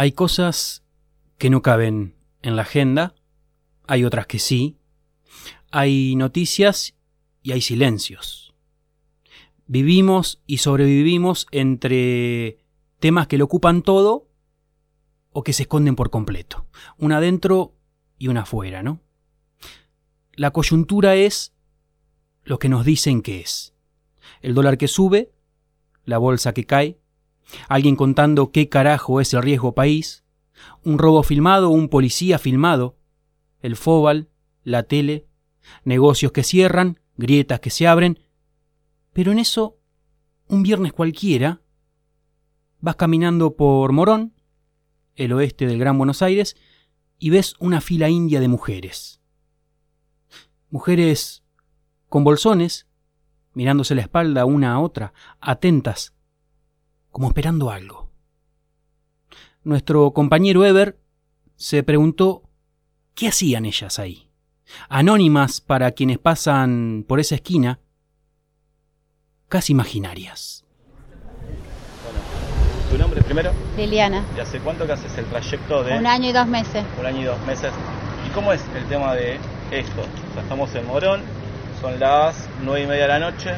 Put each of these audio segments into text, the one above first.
Hay cosas que no caben en la agenda, hay otras que sí, hay noticias y hay silencios. Vivimos y sobrevivimos entre temas que lo ocupan todo o que se esconden por completo, una adentro y una afuera, ¿no? La coyuntura es lo que nos dicen que es. El dólar que sube, la bolsa que cae, alguien contando qué carajo es el riesgo país, un robo filmado, un policía filmado, el fóbal, la tele, negocios que cierran, grietas que se abren, pero en eso, un viernes cualquiera, vas caminando por Morón, el oeste del Gran Buenos Aires, y ves una fila india de mujeres. Mujeres con bolsones, mirándose la espalda una a otra, atentas, como esperando algo. Nuestro compañero Ever se preguntó qué hacían ellas ahí. Anónimas para quienes pasan por esa esquina, casi imaginarias. ¿Tu nombre primero? Liliana. ¿Y hace cuánto que haces el trayecto de...? Un año y dos meses. Un año y dos meses. ¿Y cómo es el tema de esto? O sea, estamos en Morón, son las nueve y media de la noche.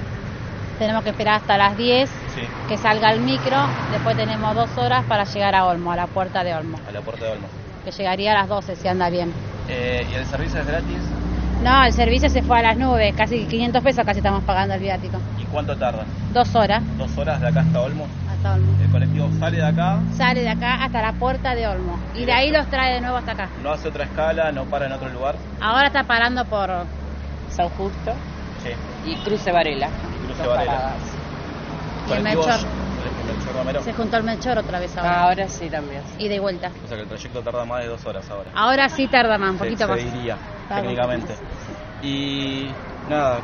Tenemos que esperar hasta las 10 Sí, que salga el micro. Después tenemos dos horas para llegar a Olmo, a la puerta de Olmo. a la puerta de Olmo. Que llegaría a las 12 si anda bien. Eh, ¿Y el servicio es gratis? No, el servicio se fue a las nubes. Casi 500 pesos casi estamos pagando el viático. ¿Y cuánto tarda? Dos horas ¿Dos horas de acá hasta Olmo? hasta Olmo. El colectivo sale de acá, Sale de acá hasta la puerta de Olmo. Y de ahí los trae de nuevo hasta acá. no hace otra escala, no para en otro lugar. Ahora está parando por... San Justo Sí, y Cruce Varela. Varela. Y el Melchor. el Melchor Romero. Se juntó el Melchor otra vez ahora. Ah, ahora sí también. Y de vuelta. O sea que el trayecto tarda más de dos horas ahora. Ahora sí tarda más, un Se- poquito se más. diría, Tarda técnicamente. más. Y nada,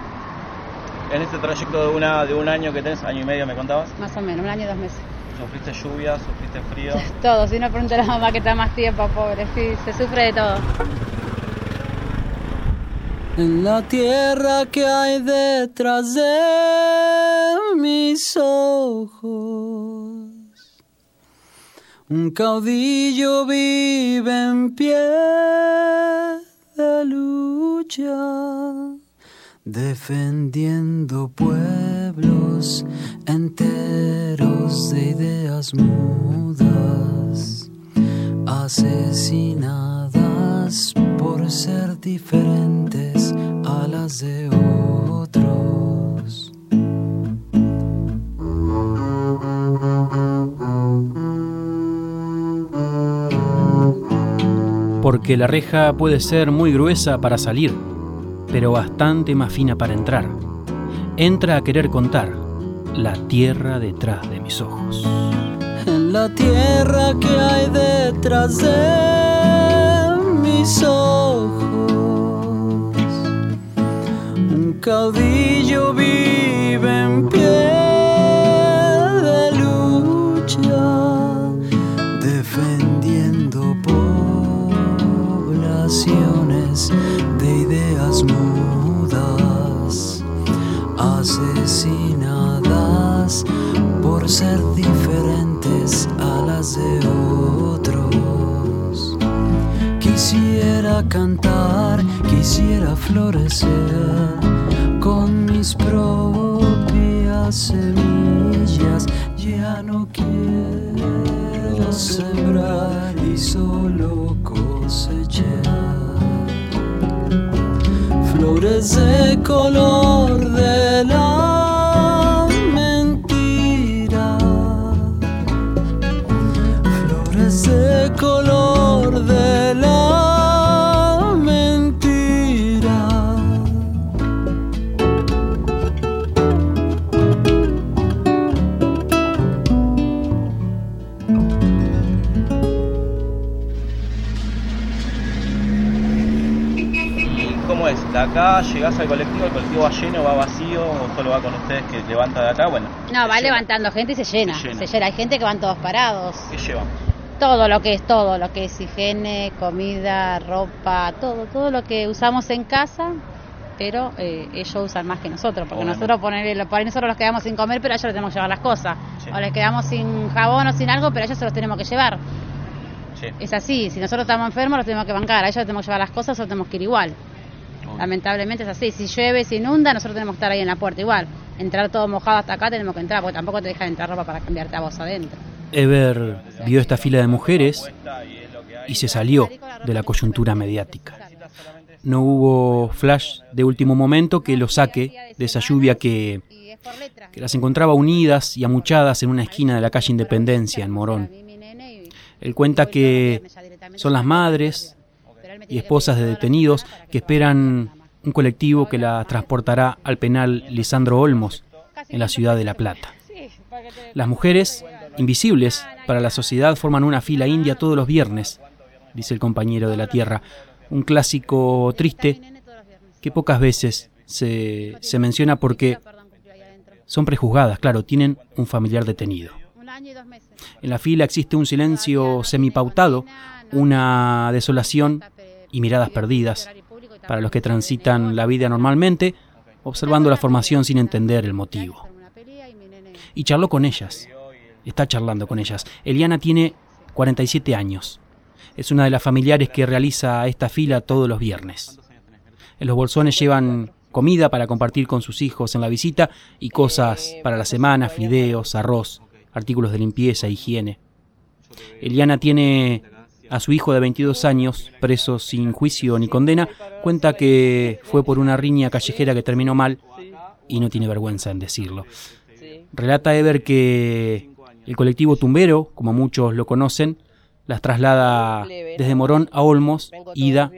en este trayecto de, una, de un año que tenés, año y medio me contabas, Más o menos, un año y dos meses. sufriste lluvia, sufriste frío. Todo, si no pregunta a la mamá que está más tiempo, pobre, sí, se sufre de todo. En la tierra que hay detrás de mis ojos, un caudillo vive en pie de lucha, defendiendo pueblos enteros de ideas mudas, asesinadas por ser diferentes a las de otros. Porque la reja puede ser muy gruesa para salir, pero bastante más fina para entrar. Entra a querer contar la tierra detrás de mis ojos. La tierra que hay detrás de mis ojos, un caudillo vive en levantando gente y se llena. Se llena. Se llena. Hay gente que van todos parados. ¿Qué llevamos? Todo lo que es todo, lo que es higiene, comida, ropa, todo, todo lo que usamos en casa, pero eh, ellos usan más que nosotros, porque Obviamente. nosotros poner, por ahí nosotros nos quedamos sin comer, pero ellos les tenemos que llevar las cosas. Sí. O les quedamos sin jabón o sin algo, pero ellos se los tenemos que llevar. Sí. Es así, si nosotros estamos enfermos, los tenemos que bancar, a ellos les tenemos que llevar las cosas o tenemos que ir igual. Lamentablemente es así, si llueve, si inunda, nosotros tenemos que estar ahí en la puerta igual. Entrar todo mojado hasta acá tenemos que entrar, porque tampoco te dejan entrar ropa para cambiarte a vos adentro. Ever vio esta fila de mujeres y se salió de la coyuntura mediática. No hubo flash de último momento que lo saque de esa lluvia que, que las encontraba unidas y amuchadas en una esquina de la calle Independencia, en Morón. Él cuenta que son las madres y esposas de detenidos que esperan un colectivo que la transportará al penal Lisandro Olmos, en la ciudad de La Plata. Las mujeres, invisibles para la sociedad, forman una fila india todos los viernes, dice el compañero de la tierra. Un clásico triste que pocas veces se, se menciona porque son prejuzgadas, claro, tienen un familiar detenido. En la fila existe un silencio semipautado, una desolación y miradas perdidas para los que transitan la vida normalmente, observando la formación sin entender el motivo. Y charló con ellas, está charlando con ellas. Eliana tiene 47 años, es una de las familiares que realiza esta fila todos los viernes. En los bolsones llevan comida para compartir con sus hijos en la visita y cosas para la semana, fideos, arroz, artículos de limpieza, higiene. Eliana tiene a su hijo de 22 años, preso sin juicio ni condena, cuenta que fue por una riña callejera que terminó mal y no tiene vergüenza en decirlo. Relata Ever que el colectivo tumbero, como muchos lo conocen, las traslada desde Morón a Olmos, ida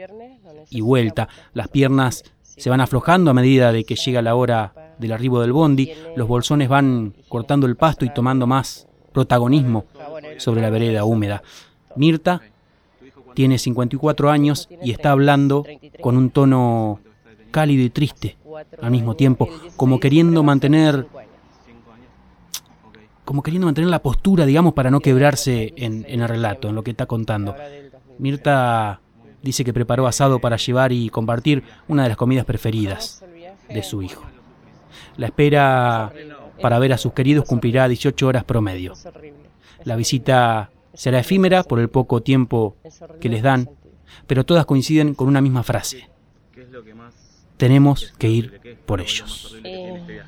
y vuelta. Las piernas se van aflojando a medida de que llega la hora del arribo del bondi. Los bolsones van cortando el pasto y tomando más protagonismo sobre la vereda húmeda. Mirta tiene 54 años y está hablando con un tono cálido y triste al mismo tiempo, el 16 como queriendo mantener como queriendo mantener la postura, digamos, para no quebrarse en, en el relato, en lo que está contando. Ahora del 2000. Mirta dice que preparó asado para llevar y compartir una de las comidas preferidas de su hijo. La espera para ver a sus queridos cumplirá 18 horas promedio. La visita será efímera por el poco tiempo que les dan, pero todas coinciden con una misma frase. ¿Qué es lo que más Tenemos que ir por ellos. tiene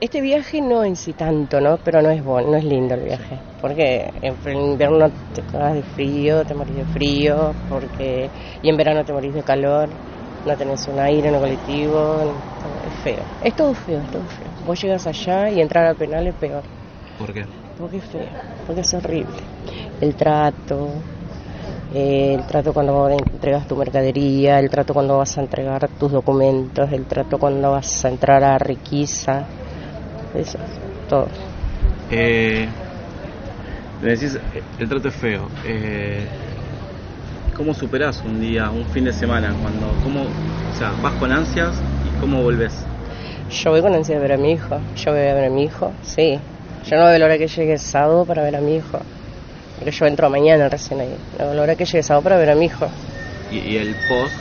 este viaje? No en sí tanto, ¿no? Pero no es bueno, no es lindo el viaje. Porque en invierno te cagas de frío, te morís de frío, porque y en verano te morís de calor, no tenés un aire en el colectivo, es feo. Es todo feo, es todo feo. Vos llegas allá y entrar al penal es peor, ¿Por qué? Porque es feo, porque es horrible. El trato, eh, el trato cuando entregas tu mercadería, el trato cuando vas a entregar tus documentos, el trato cuando vas a entrar a Riquiza, eso, todo. Eh, me decís, eh, el trato es feo. Eh, ¿Cómo superás un día, un fin de semana? Cuando, ¿cómo, o sea, vas con ansias y cómo volvés? Yo voy con ansia de ver a mi hijo, yo voy a ver a mi hijo, sí. Yo no veo la hora que llegue el sábado para ver a mi hijo. Pero yo entro mañana recién ahí. No veo la hora que llegue el sábado para ver a mi hijo. Y, y el post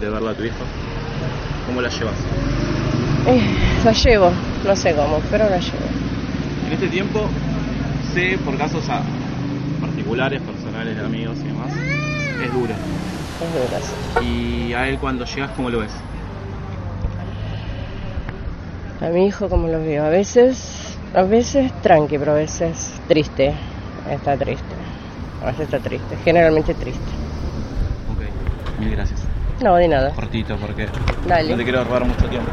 de verlo a tu hijo, ¿cómo la llevas? Eh, la llevo, no sé cómo, pero la llevo. En este tiempo, sé por casos a- particulares, personales, de amigos y demás, es duro. Es dura, sí. Y a él cuando llegas, ¿cómo lo ves? A mi hijo como lo veo, a veces, a veces tranqui, pero a veces triste. Está triste. A veces está triste, generalmente triste. Ok, mil gracias. No, de nada. Cortito, porque Dale. no te quiero robar mucho tiempo.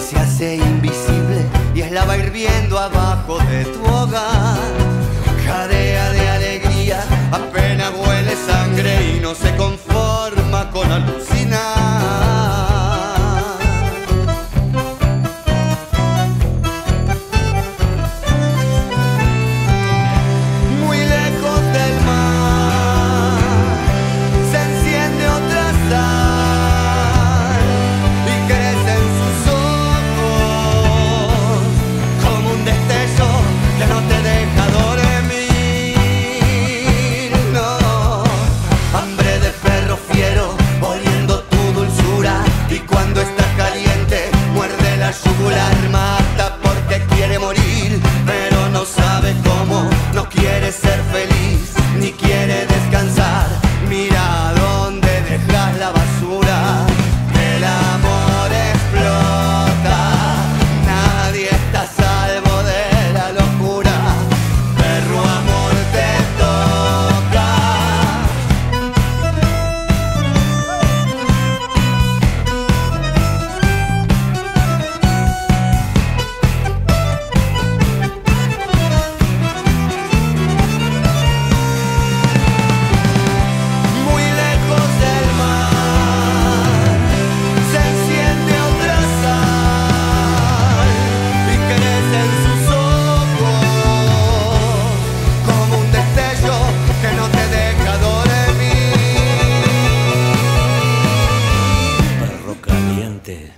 Se hace invisible y es lava hirviendo abajo de tu hogar. Jadea de alegría, apenas huele sangre y no se conforma con alucinar.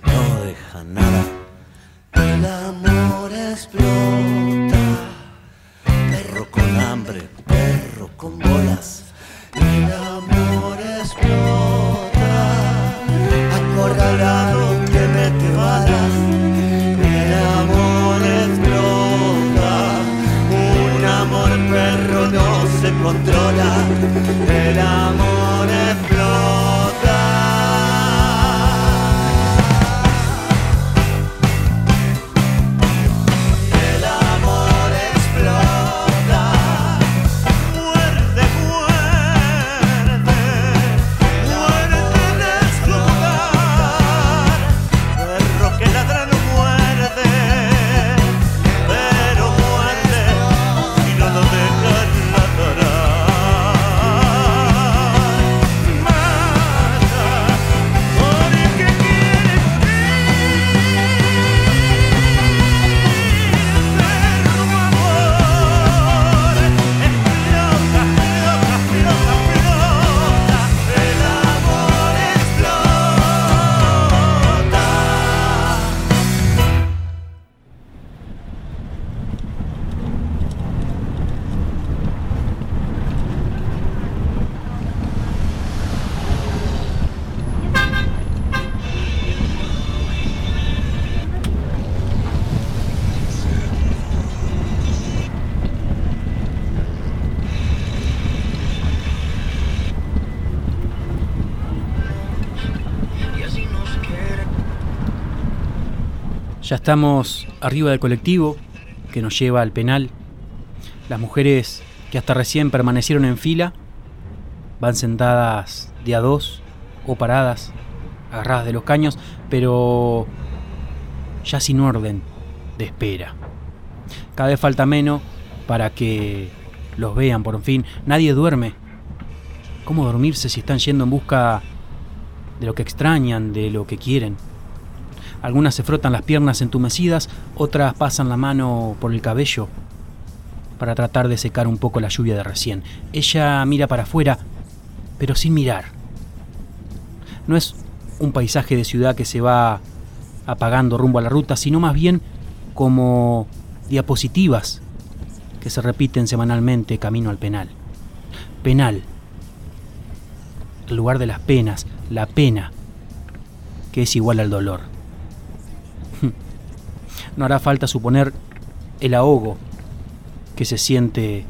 No deja nada. El amor explota, Ya estamos arriba del colectivo que nos lleva al penal. Las mujeres que hasta recién permanecieron en fila van sentadas de a dos o paradas, agarradas de los caños, pero ya sin orden de espera. Cada vez falta menos para que los vean por fin. Nadie duerme. ¿Cómo dormirse si están yendo en busca de lo que extrañan, de lo que quieren? Algunas se frotan las piernas entumecidas, otras pasan la mano por el cabello para tratar de secar un poco la lluvia de recién. Ella mira para afuera, pero sin mirar. No es un paisaje de ciudad que se va apagando rumbo a la ruta, sino más bien como diapositivas que se repiten semanalmente camino al penal. Penal, el lugar de las penas, la pena, que es igual al dolor. No hará falta suponer el ahogo que se siente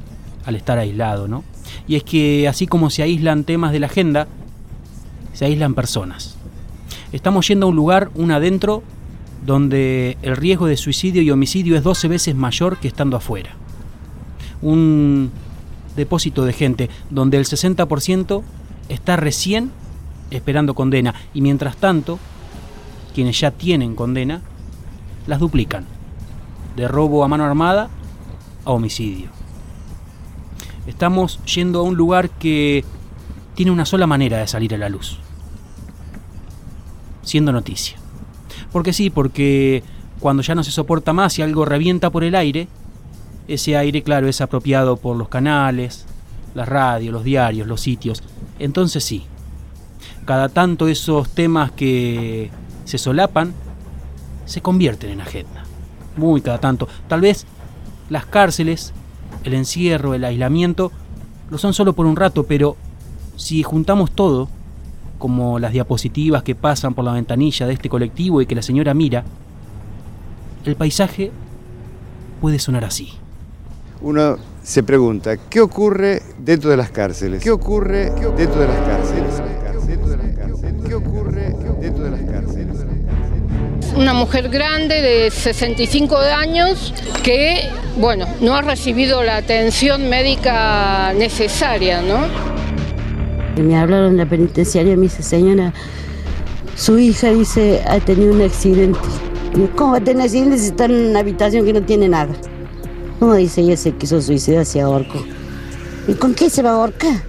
al estar aislado, ¿no? Y es que así como se aíslan temas de la agenda, se aíslan personas. Estamos yendo a un lugar, un adentro, donde el riesgo de suicidio y homicidio es 12 veces mayor que estando afuera. Un depósito de gente donde el 60% está recién esperando condena y mientras tanto, quienes ya tienen condena, las duplican. De robo a mano armada a homicidio. Estamos yendo a un lugar que tiene una sola manera de salir a la luz. Siendo noticia. Porque sí, porque cuando ya no se soporta más y algo revienta por el aire, ese aire, claro, es apropiado por los canales, las radios, los diarios, los sitios. Entonces sí, cada tanto esos temas que se solapan se convierten en agenda. Muy cada tanto. Tal vez las cárceles, el encierro, el aislamiento, lo son solo por un rato, pero si juntamos todo, como las diapositivas que pasan por la ventanilla de este colectivo y que la señora mira, el paisaje puede sonar así. Uno se pregunta, ¿qué ocurre dentro de las cárceles? ¿Qué ocurre dentro de las cárceles? Una mujer grande de 65 años que, bueno, no ha recibido la atención médica necesaria, ¿no? Me hablaron de la penitenciaria me dice, señora, su hija dice, ha tenido un accidente. ¿Cómo va a tener accidente si está en una habitación que no tiene nada? No, dice, ella se quiso suicidar, se ahorcó. ¿Y con qué se va a ahorcar?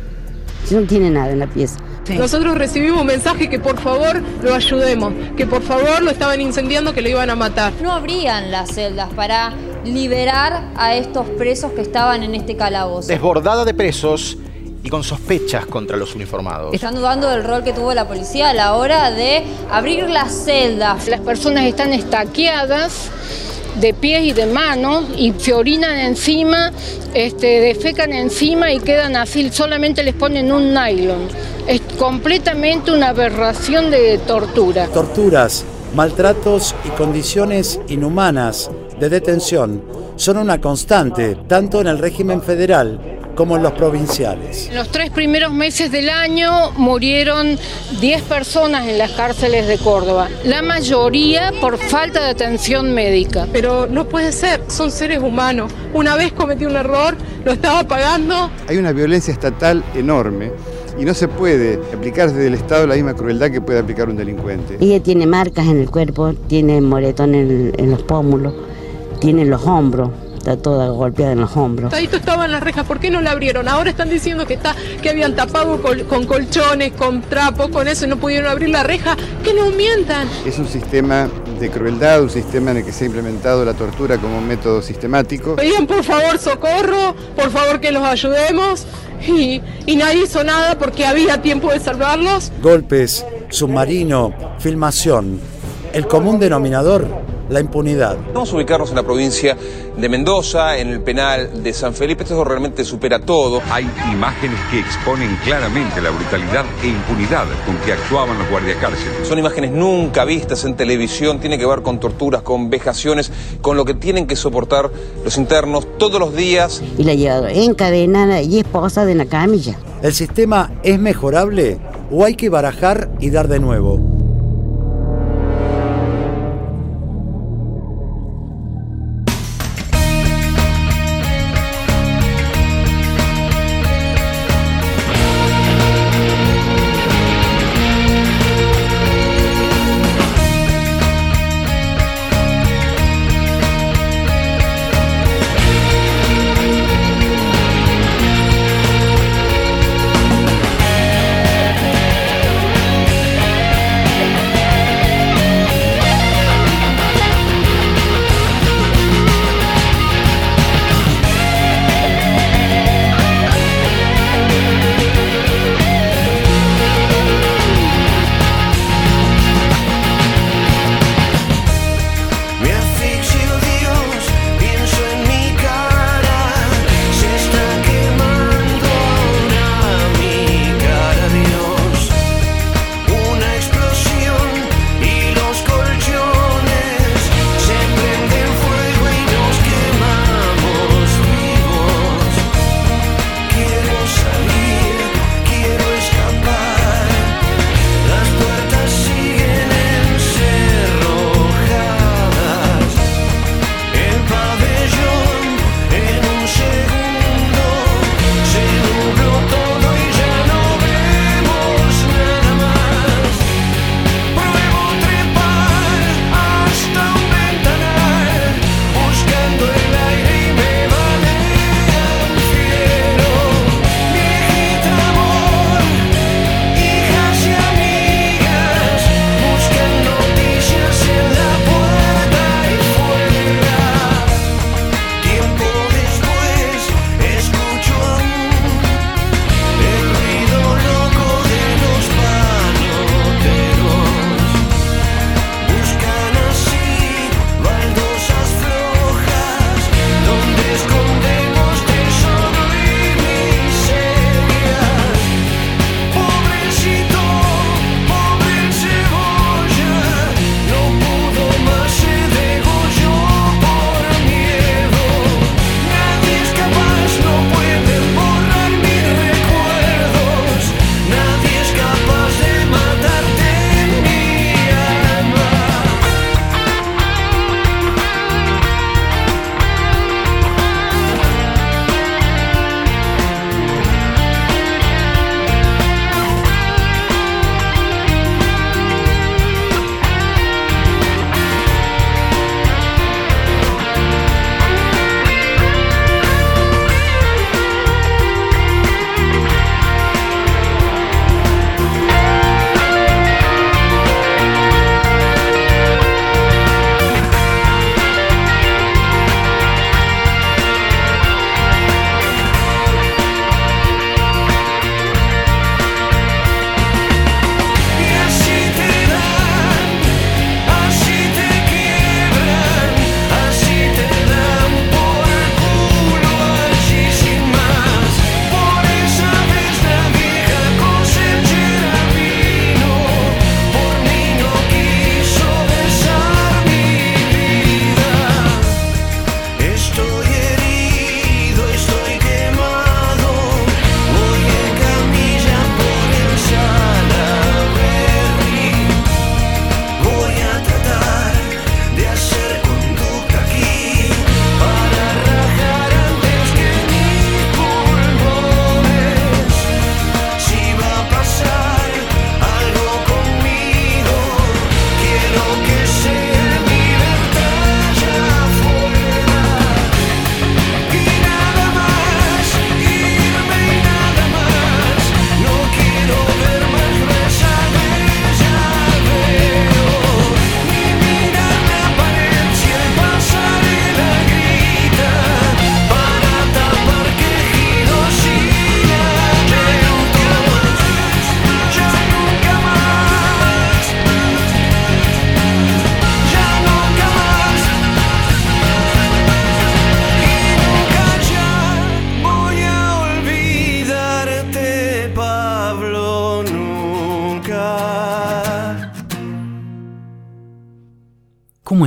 Si no tiene nada en la pieza. Nosotros recibimos un mensaje que por favor lo ayudemos, que por favor lo estaban incendiando, que lo iban a matar. No abrían las celdas para liberar a estos presos que estaban en este calabozo. Desbordada de presos y con sospechas contra los uniformados. Están dudando del rol que tuvo la policía a la hora de abrir las celdas. Las personas están estaqueadas de pies y de manos y se orinan encima, este, defecan encima y quedan así, solamente les ponen un nylon. Es completamente una aberración de tortura. Torturas, maltratos y condiciones inhumanas de detención son una constante tanto en el régimen federal como en los provinciales. En los tres primeros meses del año murieron 10 personas en las cárceles de Córdoba, la mayoría por falta de atención médica. Pero no puede ser, son seres humanos. Una vez cometí un error, lo estaba pagando. Hay una violencia estatal enorme y no se puede aplicar desde el Estado la misma crueldad que puede aplicar un delincuente. Ella tiene marcas en el cuerpo, tiene moretón en, en los pómulos, tiene en los hombros, está toda golpeada en los hombros. Tadito estaba en las rejas, ¿por qué no la abrieron? Ahora están diciendo que está, que habían tapado col- con colchones, con trapos, con eso y no pudieron abrir la reja. Que no mientan. Es un sistema de crueldad, un sistema en el que se ha implementado la tortura como un método sistemático. Pedían por favor socorro, por favor que los ayudemos. Y, y nadie hizo nada porque había tiempo de salvarlos. Golpes, submarino, filmación. El común denominador, la impunidad. Vamos a ubicarnos en la provincia de Mendoza, en el penal de San Felipe. Esto realmente supera todo. Hay imágenes que exponen claramente la brutalidad e impunidad con que actuaban los guardiacárceles. Son imágenes nunca vistas en televisión, tiene que ver con torturas, con vejaciones, con lo que tienen que soportar los internos todos los días. Y la ha llevado encadenada y esposada en la camilla. ¿El sistema es mejorable o hay que barajar y dar de nuevo?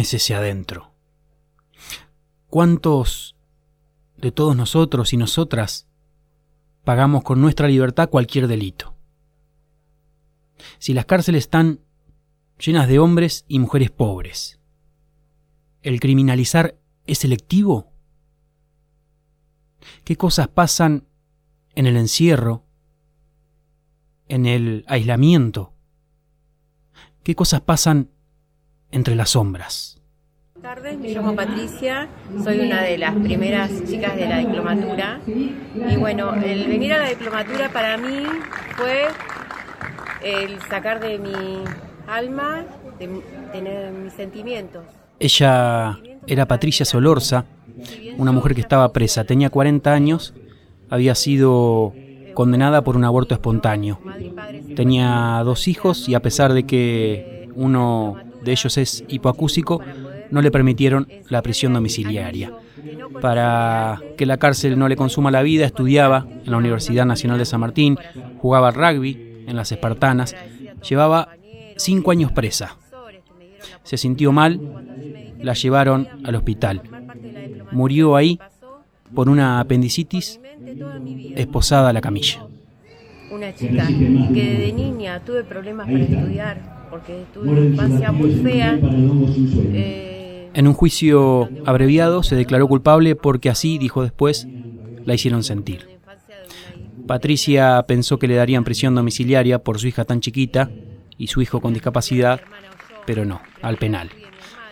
Es ese adentro? ¿Cuántos de todos nosotros y nosotras pagamos con nuestra libertad cualquier delito? Si las cárceles están llenas de hombres y mujeres pobres, ¿el criminalizar es selectivo? ¿Qué cosas pasan en el encierro, en el aislamiento? ¿Qué cosas pasan entre las sombras? Tardes, me llamo Patricia, soy una de las primeras chicas de la diplomatura y bueno, el venir a la diplomatura para mí fue el sacar de mi alma, de tener mis sentimientos. Ella era Patricia Solorza, una mujer que estaba presa, tenía 40 años, había sido condenada por un aborto espontáneo. Tenía dos hijos y a pesar de que uno de ellos es hipoacúsico, no le permitieron la prisión domiciliaria. Para que la cárcel no le consuma la vida, estudiaba en la Universidad Nacional de San Martín, jugaba rugby en las Espartanas, llevaba cinco años presa. Se sintió mal, la llevaron al hospital. Murió ahí por una apendicitis esposada a la camilla. Una chica que desde niña tuve problemas para estudiar porque tuve una muy fea. eh, En un juicio abreviado se declaró culpable porque así, dijo después, la hicieron sentir. Patricia pensó que le darían prisión domiciliaria por su hija tan chiquita y su hijo con discapacidad, pero no, al penal,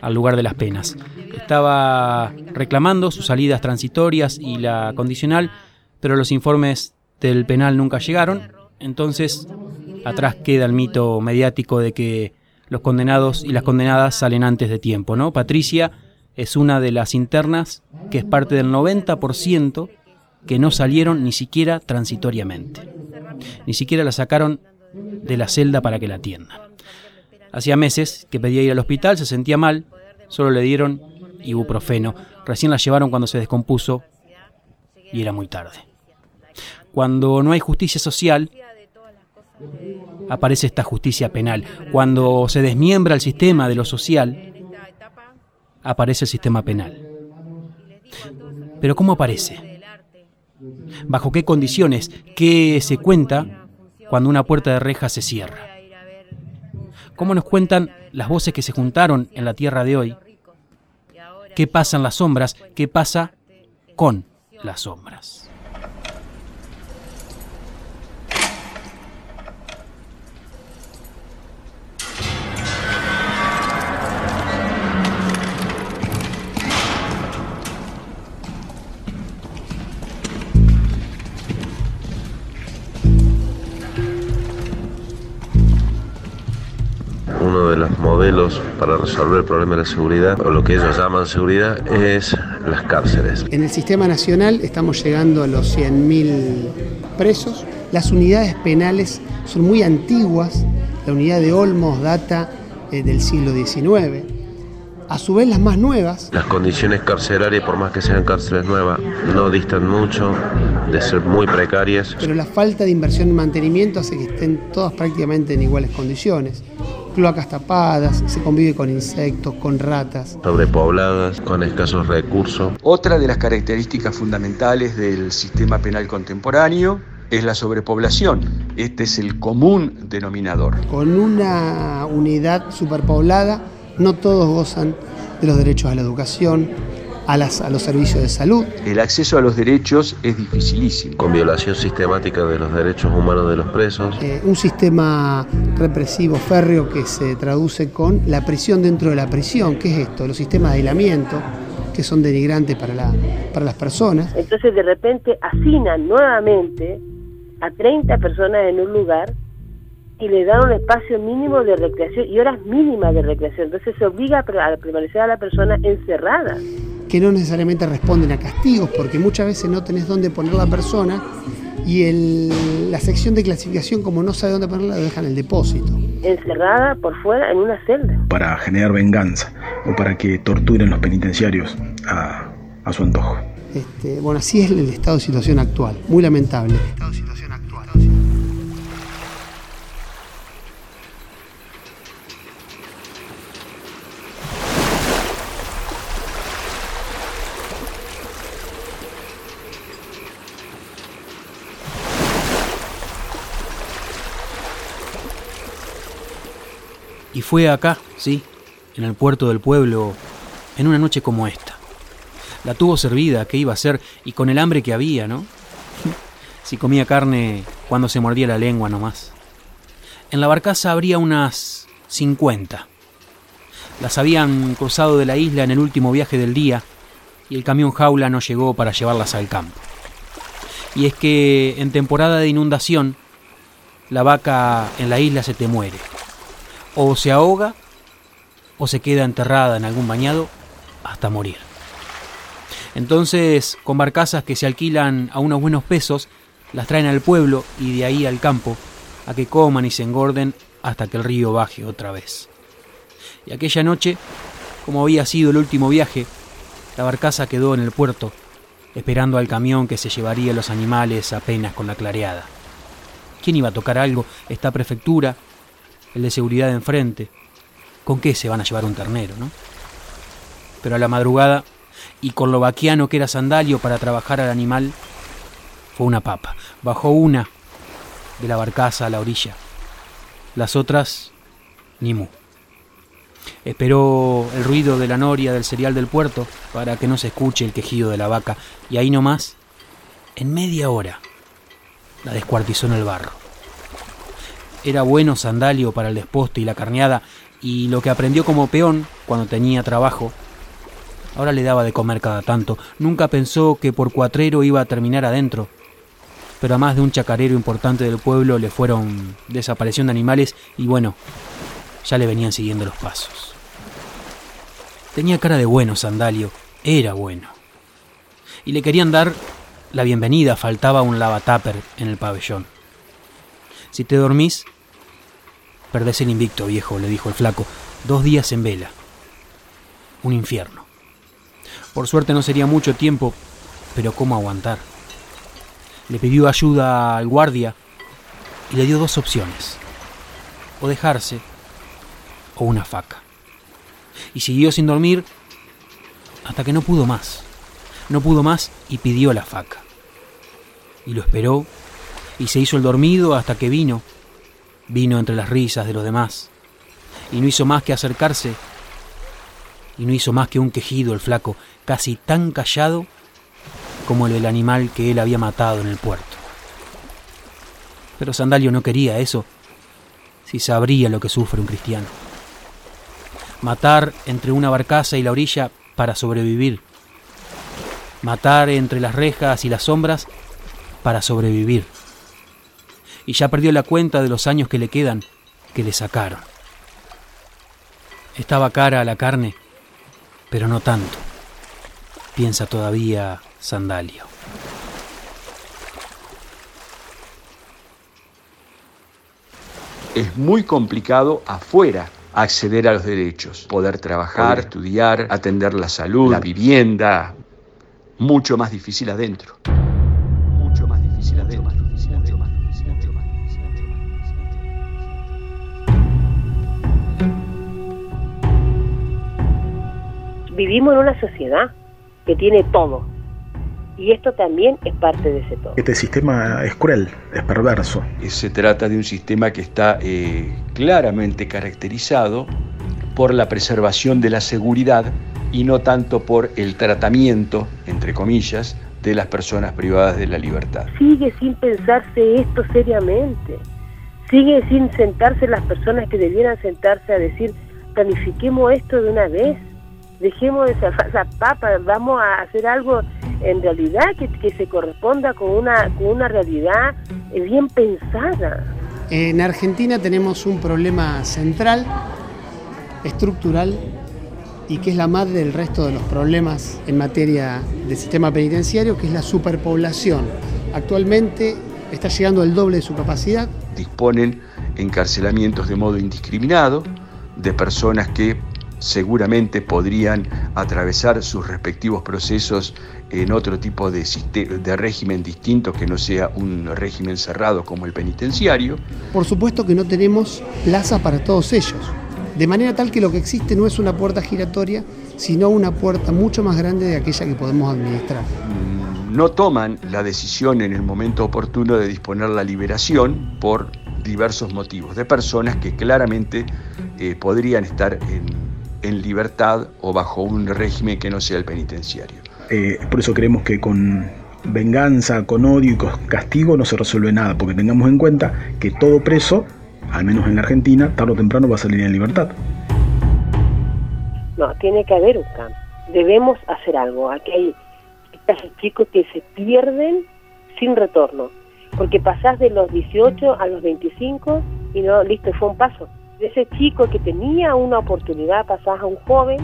al lugar de las penas. Estaba reclamando sus salidas transitorias y la condicional, pero los informes del penal nunca llegaron, entonces atrás queda el mito mediático de que los condenados y las condenadas salen antes de tiempo, ¿no? Patricia es una de las internas que es parte del 90% que no salieron ni siquiera transitoriamente. Ni siquiera la sacaron de la celda para que la atiendan. Hacía meses que pedía ir al hospital, se sentía mal, solo le dieron ibuprofeno. Recién la llevaron cuando se descompuso y era muy tarde. Cuando no hay justicia social, aparece esta justicia penal. Cuando se desmiembra el sistema de lo social, aparece el sistema penal. Pero ¿cómo aparece? ¿Bajo qué condiciones? ¿Qué se cuenta cuando una puerta de reja se cierra? ¿Cómo nos cuentan las voces que se juntaron en la tierra de hoy? ¿Qué pasa en las sombras? ¿Qué pasa con las sombras? Resolver el problema de la seguridad, o lo que ellos llaman seguridad, es las cárceles. En el sistema nacional estamos llegando a los 100.000 presos. Las unidades penales son muy antiguas. La unidad de Olmos data eh, del siglo XIX. A su vez las más nuevas, Las condiciones carcelarias, por más que sean cárceles nuevas, no distan mucho de ser muy precarias. pero la falta de inversión en mantenimiento hace que estén todas prácticamente en iguales condiciones. Cloacas tapadas, se convive con insectos, con ratas. sobrepobladas, con escasos recursos. Otra de las características fundamentales del sistema penal contemporáneo es la sobrepoblación. Este es el común denominador. Con una unidad superpoblada, no todos gozan de los derechos a la educación, a, las, a los servicios de salud. El acceso a los derechos es dificilísimo. Con violación sistemática de los derechos humanos de los presos. Eh, un sistema represivo férreo que se traduce con la prisión dentro de la prisión. ¿Qué es esto? Los sistemas de aislamiento, que son denigrantes para, la, para las personas. Entonces de repente hacinan nuevamente a 30 personas en un lugar y le dan un espacio mínimo de recreación y horas mínimas de recreación. Entonces se obliga a permanecer a la persona encerrada. Que no necesariamente responden a castigos, porque muchas veces no tenés dónde poner la persona y el- la sección de clasificación, como no sabe dónde ponerla, lo dejan en el depósito. encerrada por fuera en una celda. para generar venganza o para que torturen los penitenciarios a, a su antojo. Este, bueno, así es el estado de situación actual, muy lamentable. Y fue acá, sí, en el puerto del pueblo, en una noche como esta. La tuvo servida, ¿qué iba a hacer? Y con el hambre que había, ¿no? si comía carne cuando se mordía la lengua nomás. En la barcaza habría unas 50. Las habían cruzado de la isla en el último viaje del día y el camión jaula no llegó para llevarlas al campo. Y es que en temporada de inundación, la vaca en la isla se te muere. O se ahoga o se queda enterrada en algún bañado hasta morir. Entonces, con barcazas que se alquilan a unos buenos pesos, las traen al pueblo y de ahí al campo, a que coman y se engorden hasta que el río baje otra vez. Y aquella noche, como había sido el último viaje, la barcaza quedó en el puerto, esperando al camión que se llevaría los animales apenas con la clareada. ¿Quién iba a tocar algo? Esta prefectura, el de seguridad enfrente. ¿Con qué se van a llevar un ternero, no? Pero a la madrugada, y con lo vaquiano que era Sandalio para trabajar al animal, fue una papa. Bajó una de la barcaza a la orilla. Las otras, ni mu. Esperó el ruido de la noria del cereal del puerto para que no se escuche el quejido de la vaca y ahí nomás, en media hora, la descuartizó en el barro. Era bueno sandalio para el desposto y la carneada y lo que aprendió como peón cuando tenía trabajo, ahora le daba de comer cada tanto. Nunca pensó que por cuatrero iba a terminar adentro, pero a más de un chacarero importante del pueblo le fueron desaparición de animales y bueno, ya le venían siguiendo los pasos. Tenía cara de bueno Sandalio, era bueno. Y le querían dar la bienvenida, faltaba un lavataper en el pabellón. Si te dormís, perdés el invicto, viejo, le dijo el flaco. Dos días en vela. Un infierno. Por suerte no sería mucho tiempo, pero ¿cómo aguantar? Le pidió ayuda al guardia y le dio dos opciones. O dejarse o una faca. Y siguió sin dormir hasta que no pudo más. No pudo más y pidió la faca. Y lo esperó y se hizo el dormido hasta que vino. Vino entre las risas de los demás. Y no hizo más que acercarse. Y no hizo más que un quejido el flaco, casi tan callado como el del animal que él había matado en el puerto. Pero Sandalio no quería eso, si sabría lo que sufre un cristiano matar entre una barcaza y la orilla para sobrevivir, matar entre las rejas y las sombras para sobrevivir. Y ya perdió la cuenta de los años que le quedan, que le sacaron. Estaba cara a la carne, pero no tanto, piensa todavía Sandalio. Es muy complicado afuera acceder a los derechos, poder trabajar, estudiar, atender la salud, la vivienda, mucho más difícil adentro. Mucho más difícil adentro. Vivimos en una sociedad que tiene todo. Y esto también es parte de ese todo. Este sistema es cruel, es perverso. Se trata de un sistema que está eh, claramente caracterizado por la preservación de la seguridad y no tanto por el tratamiento, entre comillas, de las personas privadas de la libertad. Sigue sin pensarse esto seriamente. Sigue sin sentarse las personas que debieran sentarse a decir, planifiquemos esto de una vez dejemos esa, esa papa, vamos a hacer algo en realidad que, que se corresponda con una, con una realidad eh, bien pensada. En Argentina tenemos un problema central, estructural, y que es la madre del resto de los problemas en materia de sistema penitenciario, que es la superpoblación. Actualmente está llegando al doble de su capacidad. Disponen encarcelamientos de modo indiscriminado de personas que seguramente podrían atravesar sus respectivos procesos en otro tipo de, de, régimen distinto que no sea un régimen cerrado como el penitenciario. Por supuesto que no tenemos plaza para todos ellos, de manera tal que lo que existe no es una puerta giratoria, sino una puerta mucho más grande de aquella que podemos administrar. Mm, no toman la decisión en el momento oportuno de disponer la liberación por diversos motivos, de personas que claramente eh, podrían estar en, en libertad o bajo un régimen que no sea el penitenciario. Eh, por eso creemos que con venganza, con odio y con castigo no se resuelve nada, porque tengamos en cuenta que todo preso, al menos en la Argentina, tarde o temprano va a salir en libertad. No, tiene que haber un cambio. Debemos hacer algo. Aquí hay estos chicos que se pierden sin retorno, porque pasás de los 18 a los 25 y no, listo, fue un paso. De ese chico que tenía una oportunidad pasás a un joven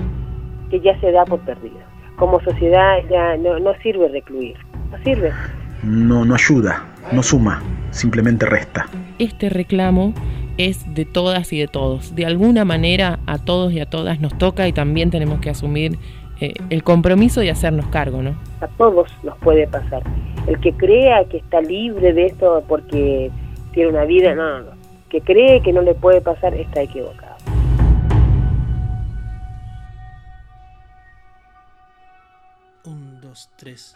que ya se da por perdido. Como sociedad ya no, no sirve recluir, no sirve. No, no ayuda, no suma, simplemente resta. Este reclamo es de todas y de todos. De alguna manera a todos y a todas nos toca y también tenemos que asumir eh, el compromiso de hacernos cargo, ¿no? A todos nos puede pasar. El que crea que está libre de esto porque tiene una vida, no, no, no. Que cree que no le puede pasar está equivocado. Un, dos, tres.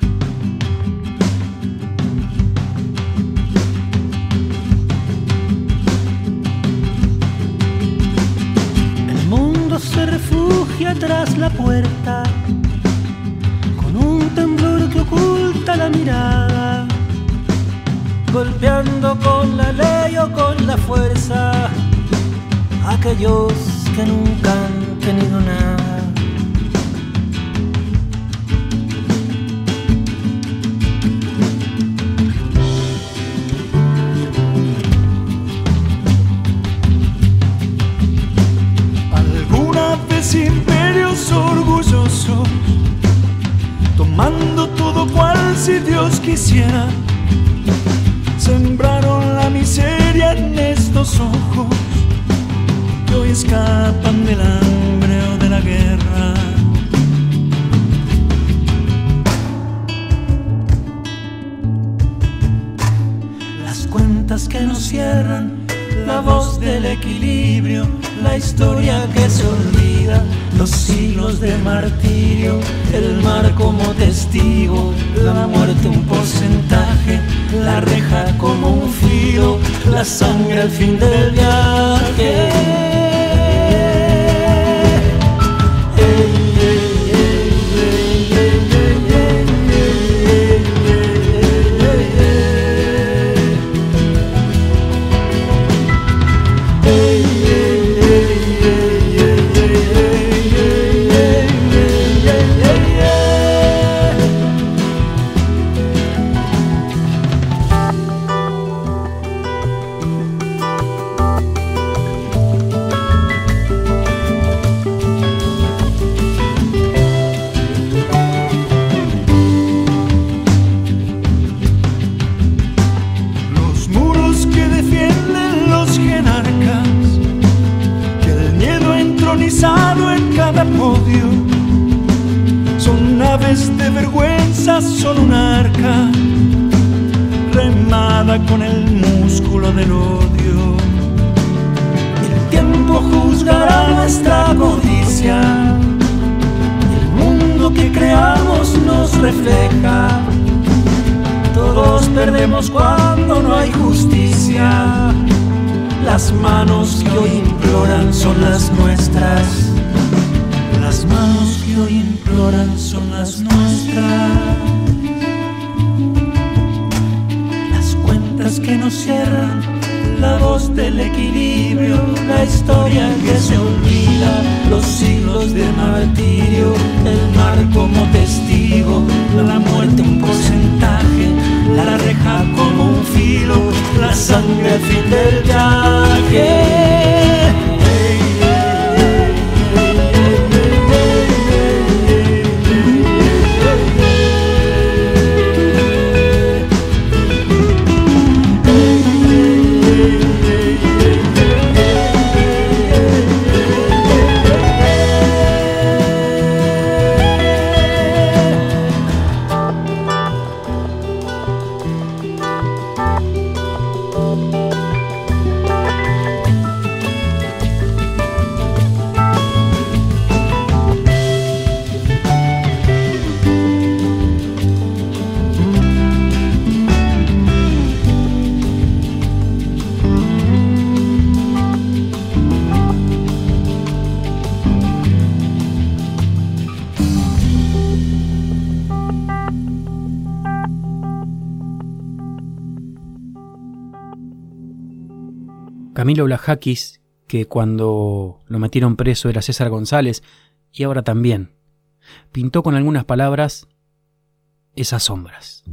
El mundo se refugia tras la puerta, con un temblor que oculta la mirada, golpeando con la ley o con la fuerza aquellos que nunca han tenido nada. Alguna vez imperios orgullosos, tomando todo cual si Dios quisiera, sembraron la miseria en estos ojos que hoy escapan del hambre o de la guerra. Las cuentas que no cierran, la voz del equilibrio, la historia que se olvida, los siglos de martirio, el mar como testigo, la muerte un porcentaje, la reja como un filo, la sangre al fin del viaje. Al fin Blajakis, que cuando lo metieron preso era César González, y ahora también, pintó con algunas palabras esas sombras.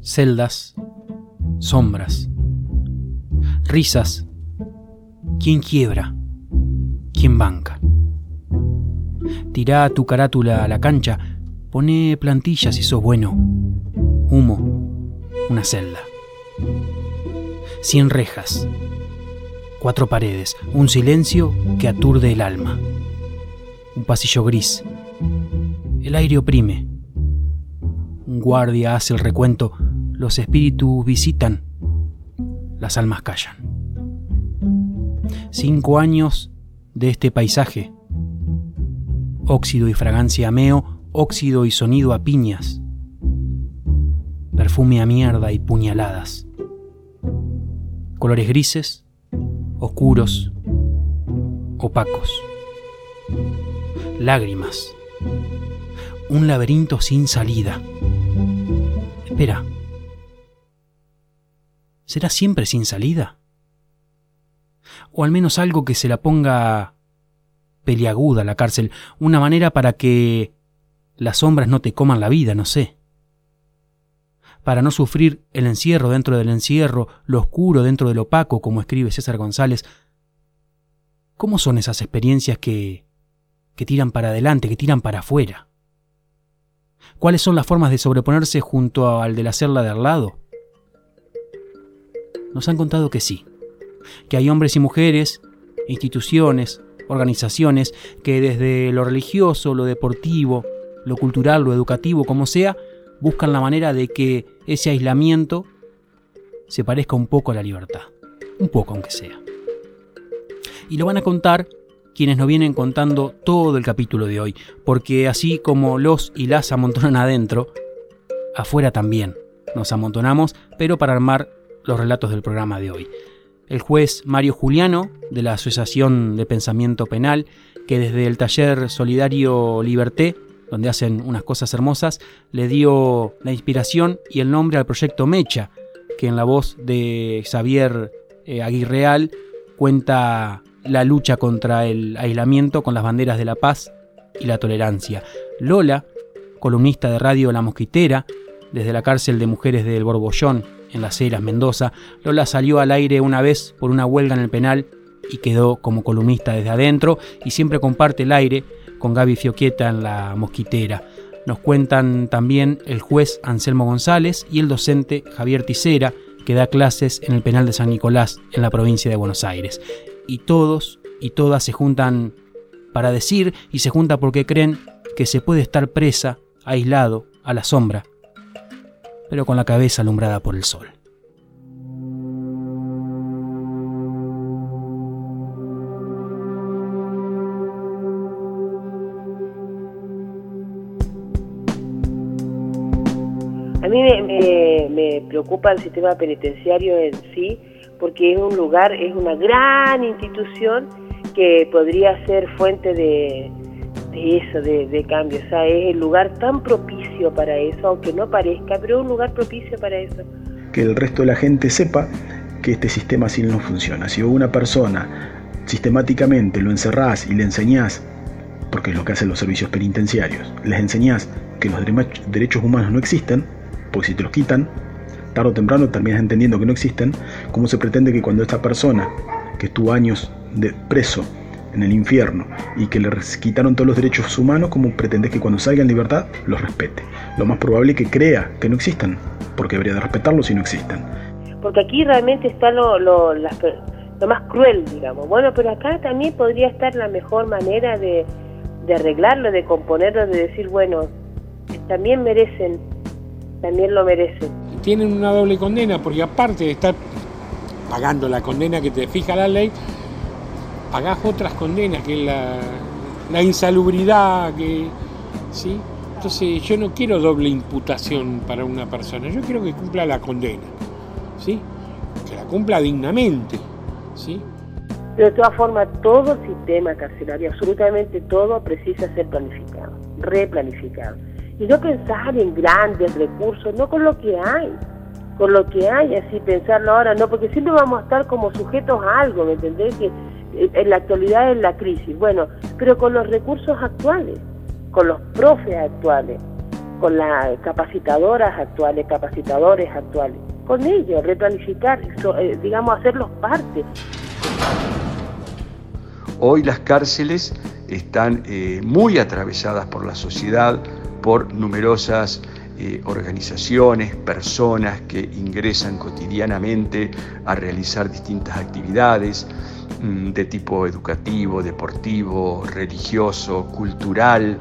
celdas, sombras, risas. ¿Quién quiebra? ¿Quién banca? Tirá tu carátula a la cancha, pone plantillas si sos bueno. Humo, una celda. Cien rejas, cuatro paredes, un silencio que aturde el alma. Un pasillo gris. El aire oprime. Un guardia hace el recuento los espíritus visitan, las almas callan. Cinco años de este paisaje. Óxido y fragancia a meo, óxido y sonido a piñas. Perfume a mierda y puñaladas. Colores grises, oscuros, opacos. Lágrimas. Un laberinto sin salida. Espera. ¿Será siempre sin salida? O al menos algo que se la ponga peliaguda la cárcel, una manera para que las sombras no te coman la vida, no sé. Para no sufrir el encierro dentro del encierro, lo oscuro dentro del opaco, como escribe César González. ¿Cómo son esas experiencias que, que tiran para adelante, que tiran para afuera? ¿Cuáles son las formas de sobreponerse junto al de la celda de al lado? nos han contado que sí, que hay hombres y mujeres, instituciones, organizaciones que desde lo religioso, lo deportivo, lo cultural, lo educativo, como sea, buscan la manera de que ese aislamiento se parezca un poco a la libertad, un poco aunque sea. Y lo van a contar quienes nos vienen contando todo el capítulo de hoy, porque así como los y las amontonan adentro, afuera también nos amontonamos, pero para armar los relatos del programa de hoy. El juez Mario Juliano, de la Asociación de Pensamiento Penal, que desde el taller solidario Liberté, donde hacen unas cosas hermosas, le dio la inspiración y el nombre al proyecto Mecha, que en la voz de Xavier eh, Aguirreal cuenta la lucha contra el aislamiento con las banderas de la paz y la tolerancia. Lola, columnista de radio La Mosquitera, desde la cárcel de mujeres del Borbollón, en las Heras, Mendoza, Lola salió al aire una vez por una huelga en el penal y quedó como columnista desde adentro y siempre comparte el aire con Gaby Fioquieta en la mosquitera. Nos cuentan también el juez Anselmo González y el docente Javier Ticera, que da clases en el penal de San Nicolás en la provincia de Buenos Aires. Y todos y todas se juntan para decir y se juntan porque creen que se puede estar presa, aislado, a la sombra, pero con la cabeza alumbrada por el sol. A mí me, preocupa el sistema penitenciario en sí, porque es un lugar, es una gran institución que podría ser fuente de, de eso, de, cambio. O sea, es el lugar tan propicio para eso, aunque no parezca, pero un lugar propicio para eso. Que el resto de la gente sepa que este sistema así no funciona. Si una persona sistemáticamente lo encerrás y le enseñás, porque es lo que hacen los servicios penitenciarios, les enseñás que los derechos humanos no existen, porque si te los quitan, tarde o temprano terminas entendiendo que no existen, ¿cómo se pretende que cuando esta persona que estuvo años de preso en el infierno y que le quitaron todos los derechos humanos, como pretende que cuando salga en libertad los respete. Lo más probable es que crea que no existan, porque debería de respetarlos si no existen. Porque aquí realmente está lo, lo, lo más cruel, digamos. Bueno, pero acá también podría estar la mejor manera de, de arreglarlo, de componerlo, de decir, bueno, también merecen, también lo merecen. Tienen una doble condena, porque aparte de estar pagando la condena que te fija la ley, pagás otras condenas, que es la, insalubridad, que, ¿sí? Entonces yo no quiero doble imputación para una persona, yo quiero que cumpla la condena, ¿sí? Que la cumpla dignamente, ¿sí? Pero de todas formas, todo sistema carcelario, absolutamente todo, precisa ser planificado, replanificado. Y no pensar en grandes recursos, no con lo que hay, con lo que hay, así pensarlo ahora, no, porque siempre vamos a estar como sujetos a algo, ¿me entendés? Que en la actualidad es la crisis, bueno, pero con los recursos actuales, con los profes actuales, con las capacitadoras actuales, capacitadores actuales, con ellos, replanificar, eh, digamos, hacerlos parte. Hoy las cárceles están eh, muy atravesadas por la sociedad, por numerosas eh, organizaciones, personas que ingresan cotidianamente a realizar distintas actividades de tipo educativo, deportivo, religioso, cultural.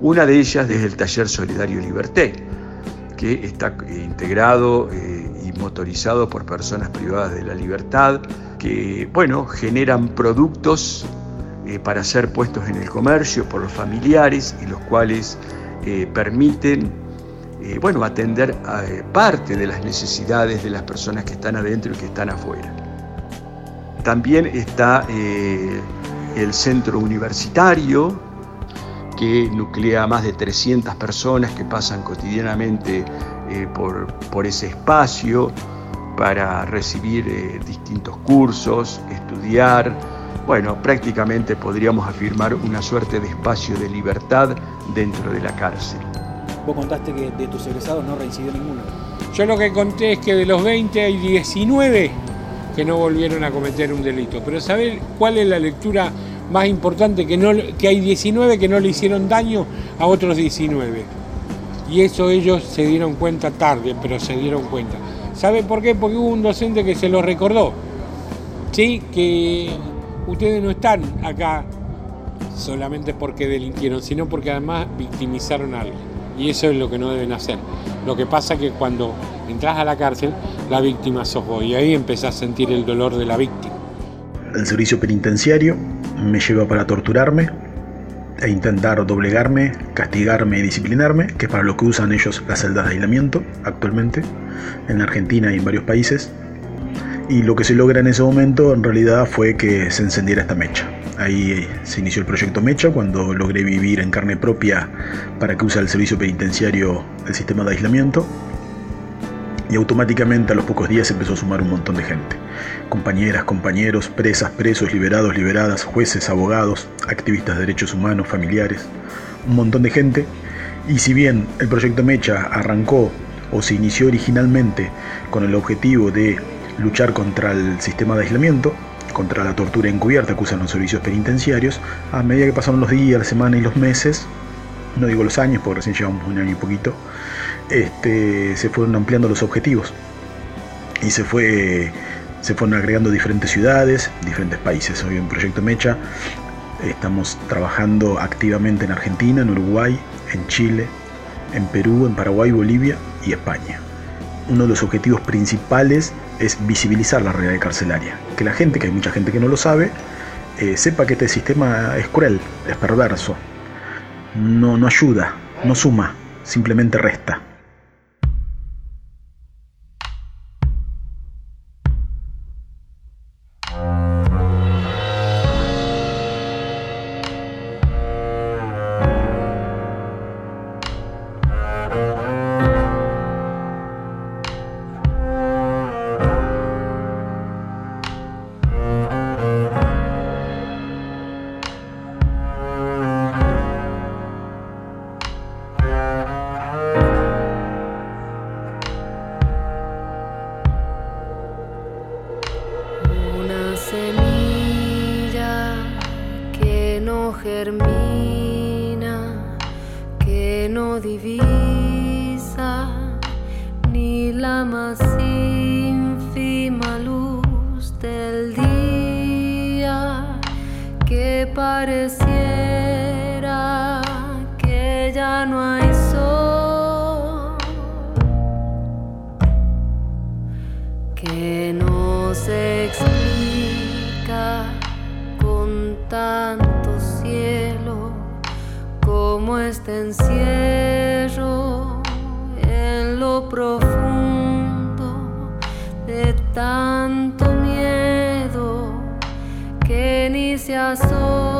Una de ellas es el Taller Solidario Liberté, que está eh, integrado y motorizado por personas privadas de la libertad que, bueno, generan productos eh, para ser puestos en el comercio por los familiares y los cuales eh, permiten, eh, bueno, atender a parte de las necesidades de las personas que están adentro y que están afuera. También está el centro universitario, que nuclea a más de 300 personas que pasan cotidianamente por, por ese espacio para recibir eh, distintos cursos, estudiar. Bueno, prácticamente podríamos afirmar una suerte de espacio de libertad dentro de la cárcel. Vos contaste que de tus egresados no reincidió ninguno. Yo lo que conté es que de los 20 hay 19 que no volvieron a cometer un delito. Pero ¿saber cuál es la lectura más importante? Que, no, que hay 19 que no le hicieron daño a otros 19. Y eso ellos se dieron cuenta tarde, pero se dieron cuenta. ¿Sabe por qué? Porque hubo un docente que se lo recordó. ¿Sí? Que ustedes no están acá solamente porque delinquieron, sino porque además victimizaron a alguien. Y eso es lo que no deben hacer. Lo que pasa es que cuando entras a la cárcel, la víctima sos vos y ahí empezás a sentir el dolor de la víctima. El servicio penitenciario me lleva para torturarme e intentar doblegarme, castigarme y disciplinarme, que es para lo que usan ellos las celdas de aislamiento actualmente en Argentina y en varios países. Y lo que se logra en ese momento en realidad fue que se encendiera esta mecha. Ahí se inició el proyecto Mecha cuando logré vivir en carne propia para que use el servicio penitenciario el sistema de aislamiento. Y automáticamente a los pocos días empezó a sumar un montón de gente. Compañeras, compañeros, presas, presos, liberados, liberadas, jueces, abogados, activistas de derechos humanos, familiares. Un montón de gente. Y si bien el proyecto Mecha arrancó o se inició originalmente con el objetivo de luchar contra el sistema de aislamiento, contra la tortura encubierta que usan los servicios penitenciarios, a medida que pasaron los días, las semanas y los meses, no digo los años, porque recién llevamos un año y poquito, este, se fueron ampliando los objetivos y se, fue, se fueron agregando diferentes ciudades, diferentes países. Hoy en Proyecto Mecha estamos trabajando activamente en Argentina, en Uruguay, en Chile, en Perú, en Paraguay, Bolivia y España. Uno de los objetivos principales es visibilizar la realidad carcelaria, que la gente, que hay mucha gente que no lo sabe, eh, sepa que este sistema es cruel, es perverso, no, no ayuda, no suma, simplemente resta. ni la más ínfima luz del día que pareciera que ya no hay sol, que no se explica con tanto cielo como este encierro. Y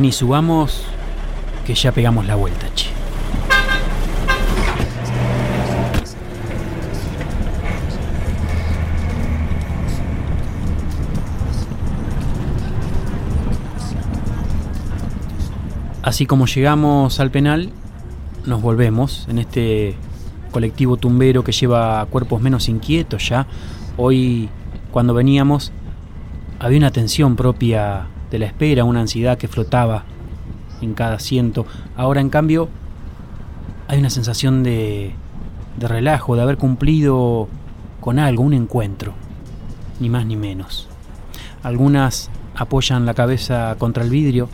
Vení, subamos, que ya pegamos la vuelta, che. Así como llegamos al penal, nos volvemos en este colectivo tumbero que lleva cuerpos menos inquietos ya. Hoy, cuando veníamos, había una tensión propia de la espera, una ansiedad que flotaba en cada asiento. Ahora, en cambio, hay una sensación de, de relajo, de haber cumplido con algo, un encuentro, ni más ni menos. Algunas apoyan la cabeza contra el vidrio,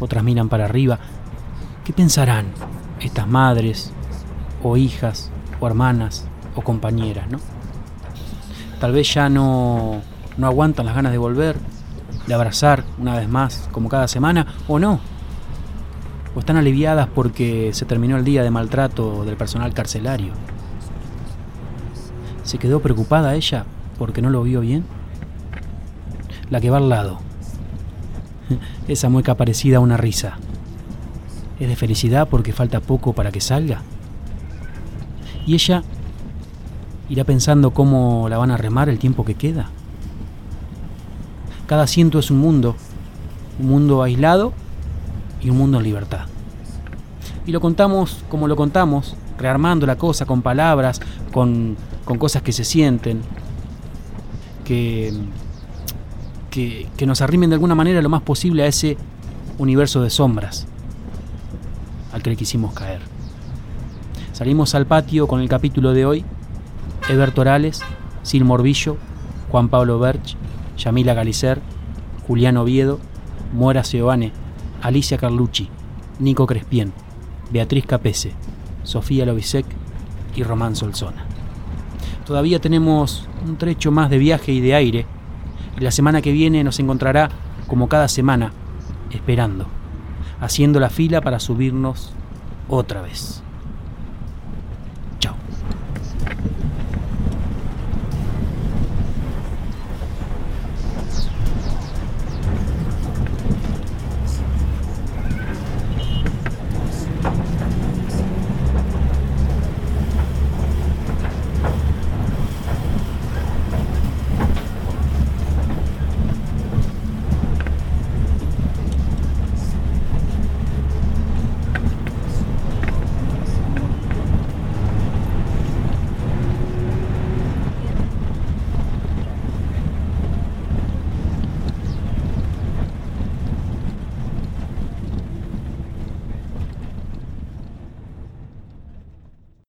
otras miran para arriba. ¿Qué pensarán estas madres, o hijas, o hermanas, o compañeras, no? Tal vez ya no, no aguantan las ganas de volver, de abrazar una vez más, como cada semana, o no. O están aliviadas porque se terminó el día de maltrato del personal carcelario. ¿Se quedó preocupada ella porque no lo vio bien? La que va al lado. Esa mueca parecida a una risa. ¿Es de felicidad porque falta poco para que salga? Y ella irá pensando cómo la van a remar el tiempo que queda. Cada asiento es un mundo, un mundo aislado y un mundo en libertad. Y lo contamos como lo contamos, rearmando la cosa con palabras, con, con cosas que se sienten, que, que, nos arrimen de alguna manera lo más posible a ese universo de sombras al que le quisimos caer. Salimos al patio con el capítulo de hoy. Eber Torales, Sil Morbillo, Juan Pablo Berch, Yamila Galicer, Julián Oviedo, Mora Seoane, Alicia Carlucci, Nico Crespien, Beatriz Capese, Sofía Lovisek y Román Solzona. Todavía tenemos un trecho más de viaje y de aire, y la semana que viene nos encontrará, como cada semana, esperando, haciendo la fila para subirnos otra vez.